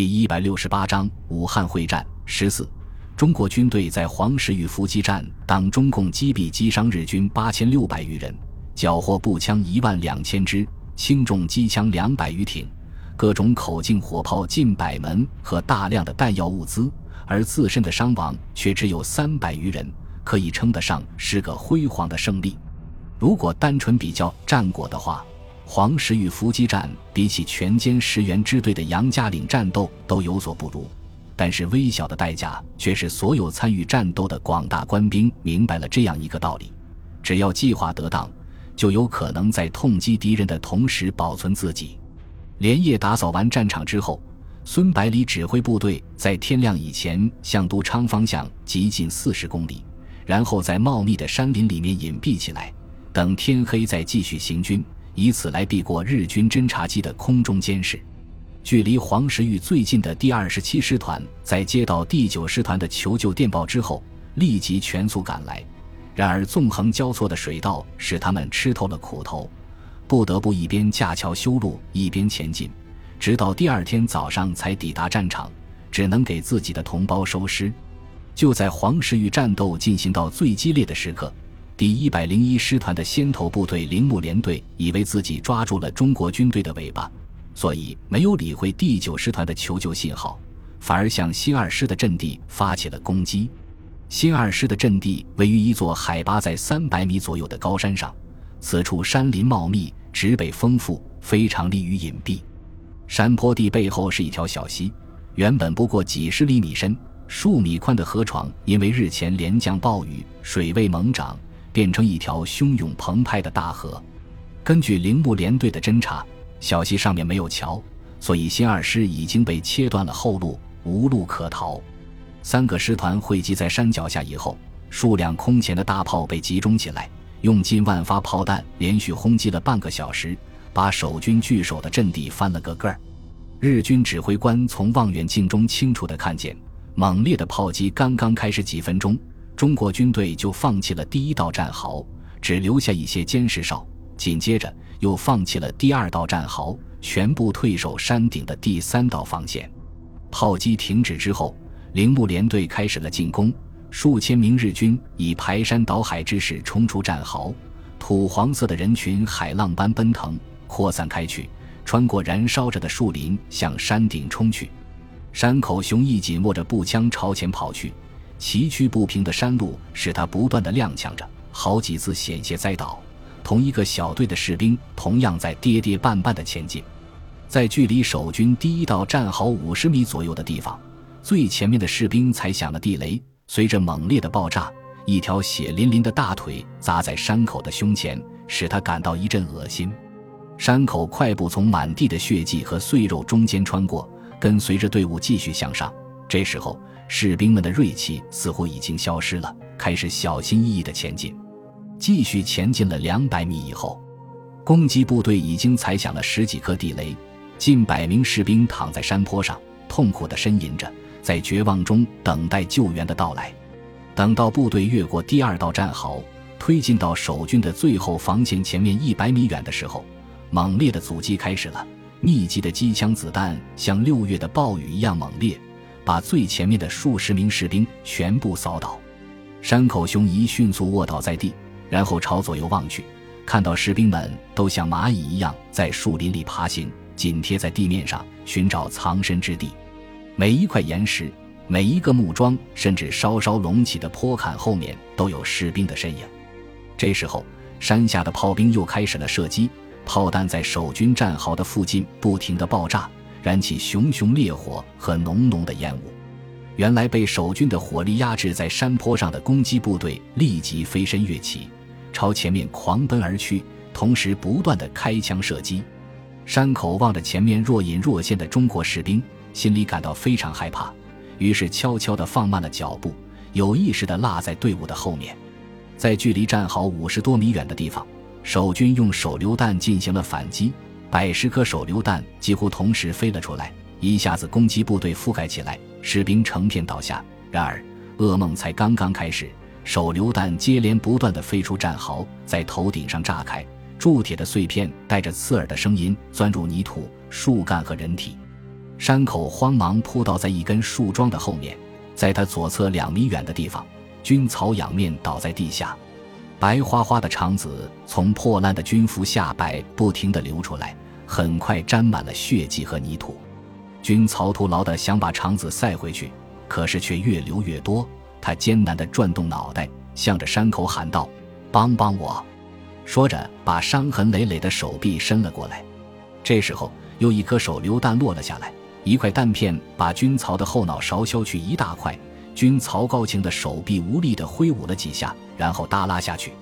第一百六十八章武汉会战十四，中国军队在黄石与伏击战当中共击毙击伤日军八千六百余人，缴获步枪一万两千支，轻重机枪两百余挺，各种口径火炮近百门和大量的弹药物资，而自身的伤亡却只有三百余人，可以称得上是个辉煌的胜利。如果单纯比较战果的话，黄石与伏击战比起全歼石原支队的杨家岭战斗都有所不如，但是微小的代价却是所有参与战斗的广大官兵明白了这样一个道理：只要计划得当，就有可能在痛击敌人的同时保存自己。连夜打扫完战场之后，孙百里指挥部队在天亮以前向都昌方向急进四十公里，然后在茂密的山林里面隐蔽起来，等天黑再继续行军。以此来避过日军侦察机的空中监视。距离黄石峪最近的第二十七师团，在接到第九师团的求救电报之后，立即全速赶来。然而，纵横交错的水道使他们吃透了苦头，不得不一边架桥修路，一边前进，直到第二天早上才抵达战场，只能给自己的同胞收尸。就在黄石峪战斗进行到最激烈的时刻。第一百零一师团的先头部队铃木联队以为自己抓住了中国军队的尾巴，所以没有理会第九师团的求救信号，反而向新二师的阵地发起了攻击。新二师的阵地位于一座海拔在三百米左右的高山上，此处山林茂密，植被丰富，非常利于隐蔽。山坡地背后是一条小溪，原本不过几十厘米深、数米宽的河床，因为日前连降暴雨，水位猛涨。变成一条汹涌澎湃的大河。根据铃木联队的侦查，小溪上面没有桥，所以新二师已经被切断了后路，无路可逃。三个师团汇集在山脚下以后，数量空前的大炮被集中起来，用近万发炮弹连续轰击了半个小时，把守军据守的阵地翻了个个儿。日军指挥官从望远镜中清楚地看见，猛烈的炮击刚刚开始几分钟。中国军队就放弃了第一道战壕，只留下一些监视哨。紧接着又放弃了第二道战壕，全部退守山顶的第三道防线。炮击停止之后，铃木联队开始了进攻。数千名日军以排山倒海之势冲出战壕，土黄色的人群海浪般奔腾，扩散开去，穿过燃烧着的树林向山顶冲去。山口雄一紧握着步枪朝前跑去。崎岖不平的山路使他不断的踉跄着，好几次险些栽倒。同一个小队的士兵同样在跌跌绊绊的前进。在距离守军第一道战壕五十米左右的地方，最前面的士兵踩响了地雷。随着猛烈的爆炸，一条血淋淋的大腿砸在山口的胸前，使他感到一阵恶心。山口快步从满地的血迹和碎肉中间穿过，跟随着队伍继续向上。这时候。士兵们的锐气似乎已经消失了，开始小心翼翼地前进。继续前进了两百米以后，攻击部队已经踩响了十几颗地雷，近百名士兵躺在山坡上，痛苦地呻吟着，在绝望中等待救援的到来。等到部队越过第二道战壕，推进到守军的最后防线前面一百米远的时候，猛烈的阻击开始了。密集的机枪子弹像六月的暴雨一样猛烈。把最前面的数十名士兵全部扫倒，山口雄一迅速卧倒在地，然后朝左右望去，看到士兵们都像蚂蚁一样在树林里爬行，紧贴在地面上寻找藏身之地。每一块岩石、每一个木桩，甚至稍稍隆起的坡坎后面，都有士兵的身影。这时候，山下的炮兵又开始了射击，炮弹在守军战壕的附近不停地爆炸。燃起熊熊烈火和浓浓的烟雾，原来被守军的火力压制在山坡上的攻击部队立即飞身跃起，朝前面狂奔而去，同时不断的开枪射击。山口望着前面若隐若现的中国士兵，心里感到非常害怕，于是悄悄地放慢了脚步，有意识地落在队伍的后面。在距离战壕五十多米远的地方，守军用手榴弹进行了反击。百十颗手榴弹几乎同时飞了出来，一下子攻击部队覆盖起来，士兵成片倒下。然而，噩梦才刚刚开始，手榴弹接连不断的飞出战壕，在头顶上炸开，铸铁的碎片带着刺耳的声音钻入泥土、树干和人体。山口慌忙扑倒在一根树桩的后面，在他左侧两米远的地方，军曹仰面倒在地下，白花花的肠子从破烂的军服下摆不停地流出来，很快沾满了血迹和泥土。军曹徒劳地想把肠子塞回去，可是却越流越多。他艰难地转动脑袋，向着山口喊道：“帮帮我！”说着，把伤痕累累的手臂伸了过来。这时候，又一颗手榴弹落了下来，一块弹片把军曹的后脑勺削去一大块。军曹高擎的手臂无力地挥舞了几下，然后耷拉下去。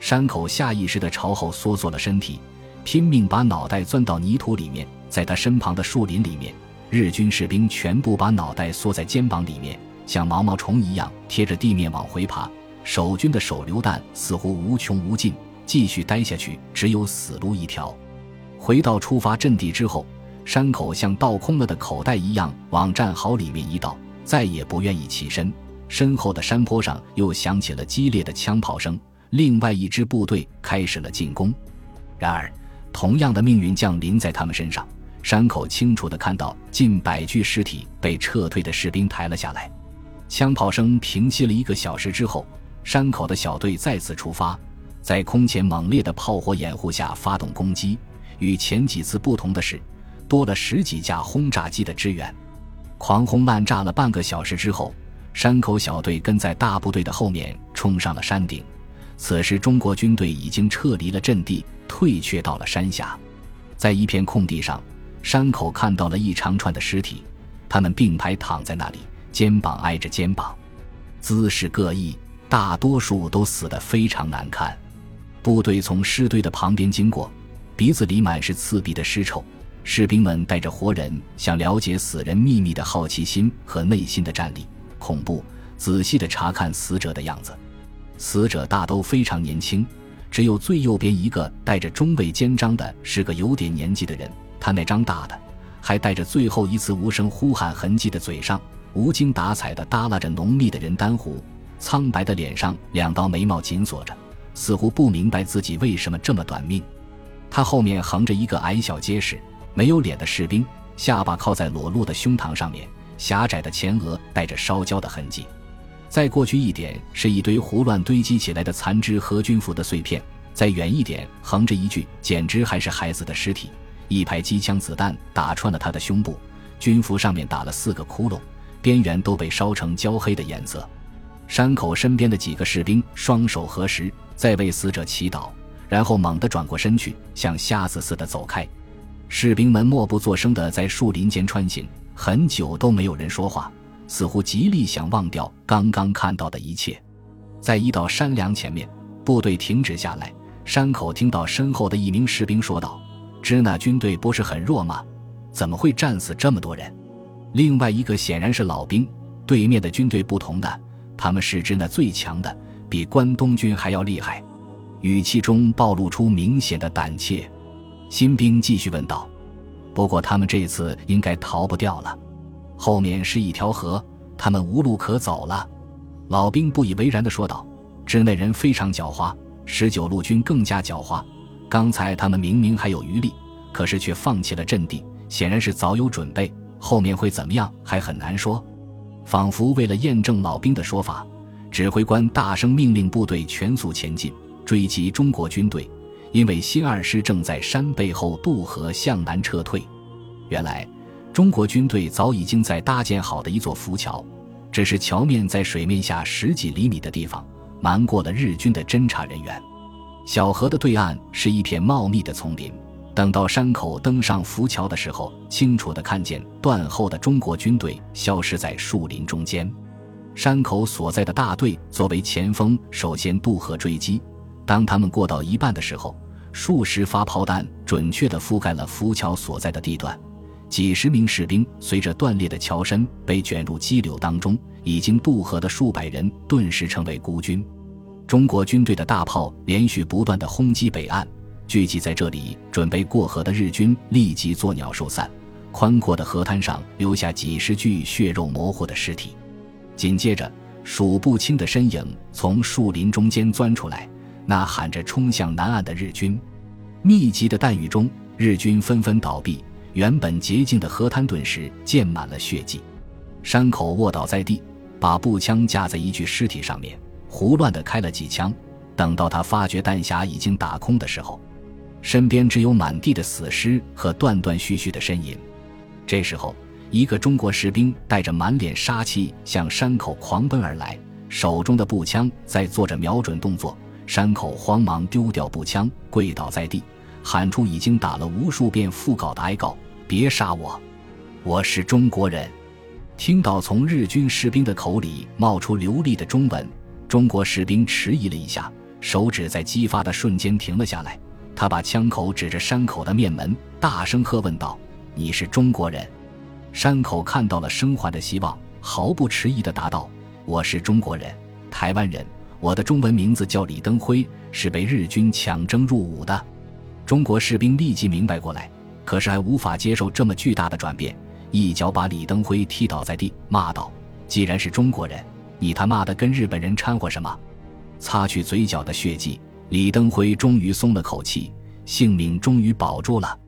山口下意识地朝后缩缩了身体，拼命把脑袋钻到泥土里面。在他身旁的树林里面，日军士兵全部把脑袋缩在肩膀里面。像毛毛虫一样贴着地面往回爬，守军的手榴弹似乎无穷无尽，继续待下去只有死路一条。回到出发阵地之后，山口像倒空了的口袋一样往战壕里面一倒，再也不愿意起身。身后的山坡上又响起了激烈的枪炮声，另外一支部队开始了进攻。然而，同样的命运降临在他们身上。山口清楚地看到近百具尸体被撤退的士兵抬了下来。枪炮声平息了一个小时之后，山口的小队再次出发，在空前猛烈的炮火掩护下发动攻击。与前几次不同的是，多了十几架轰炸机的支援。狂轰滥炸了半个小时之后，山口小队跟在大部队的后面冲上了山顶。此时，中国军队已经撤离了阵地，退却到了山下。在一片空地上，山口看到了一长串的尸体，他们并排躺在那里。肩膀挨着肩膀，姿势各异，大多数都死得非常难看。部队从尸堆的旁边经过，鼻子里满是刺鼻的尸臭。士兵们带着活人想了解死人秘密的好奇心和内心的战栗、恐怖，仔细地查看死者的样子。死者大都非常年轻，只有最右边一个带着中尉肩章的是个有点年纪的人，他那张大的，还带着最后一次无声呼喊痕迹的嘴上。无精打采地耷拉着浓密的人丹胡，苍白的脸上两道眉毛紧锁着，似乎不明白自己为什么这么短命。他后面横着一个矮小结实、没有脸的士兵，下巴靠在裸露的胸膛上面，狭窄的前额带着烧焦的痕迹。再过去一点是一堆胡乱堆积起来的残肢和军服的碎片，再远一点横着一具简直还是孩子的尸体，一排机枪子弹打穿了他的胸部，军服上面打了四个窟窿。边缘都被烧成焦黑的颜色。山口身边的几个士兵双手合十，在为死者祈祷，然后猛地转过身去，像瞎子似的走开。士兵们默不作声地在树林间穿行，很久都没有人说话，似乎极力想忘掉刚刚看到的一切。在一道山梁前面，部队停止下来。山口听到身后的一名士兵说道：“支那军队不是很弱吗？怎么会战死这么多人？”另外一个显然是老兵，对面的军队不同的，他们是支那最强的，比关东军还要厉害。语气中暴露出明显的胆怯。新兵继续问道：“不过他们这次应该逃不掉了，后面是一条河，他们无路可走了。”老兵不以为然地说道：“支那人非常狡猾，十九路军更加狡猾。刚才他们明明还有余力，可是却放弃了阵地，显然是早有准备。”后面会怎么样还很难说，仿佛为了验证老兵的说法，指挥官大声命令部队全速前进，追击中国军队。因为新二师正在山背后渡河向南撤退。原来，中国军队早已经在搭建好的一座浮桥，只是桥面在水面下十几厘米的地方，瞒过了日军的侦察人员。小河的对岸是一片茂密的丛林。等到山口登上浮桥的时候，清楚地看见断后的中国军队消失在树林中间。山口所在的大队作为前锋，首先渡河追击。当他们过到一半的时候，数十发炮弹准确地覆盖了浮桥所在的地段，几十名士兵随着断裂的桥身被卷入激流当中。已经渡河的数百人顿时成为孤军。中国军队的大炮连续不断地轰击北岸。聚集在这里准备过河的日军立即作鸟兽散，宽阔的河滩上留下几十具血肉模糊的尸体。紧接着，数不清的身影从树林中间钻出来，呐喊着冲向南岸的日军。密集的弹雨中，日军纷纷倒闭，原本洁净的河滩顿时溅满了血迹。山口卧倒在地，把步枪架在一具尸体上面，胡乱地开了几枪。等到他发觉弹匣已经打空的时候，身边只有满地的死尸和断断续续的呻吟。这时候，一个中国士兵带着满脸杀气向山口狂奔而来，手中的步枪在做着瞄准动作。山口慌忙丢掉步枪，跪倒在地，喊出已经打了无数遍腹稿的哀告：“别杀我，我是中国人！”听到从日军士兵的口里冒出流利的中文，中国士兵迟疑了一下。手指在激发的瞬间停了下来，他把枪口指着山口的面门，大声喝问道：“你是中国人？”山口看到了生还的希望，毫不迟疑地答道：“我是中国人，台湾人。我的中文名字叫李登辉，是被日军强征入伍的。”中国士兵立即明白过来，可是还无法接受这么巨大的转变，一脚把李登辉踢倒在地，骂道：“既然是中国人，你他妈的跟日本人掺和什么？”擦去嘴角的血迹，李登辉终于松了口气，性命终于保住了。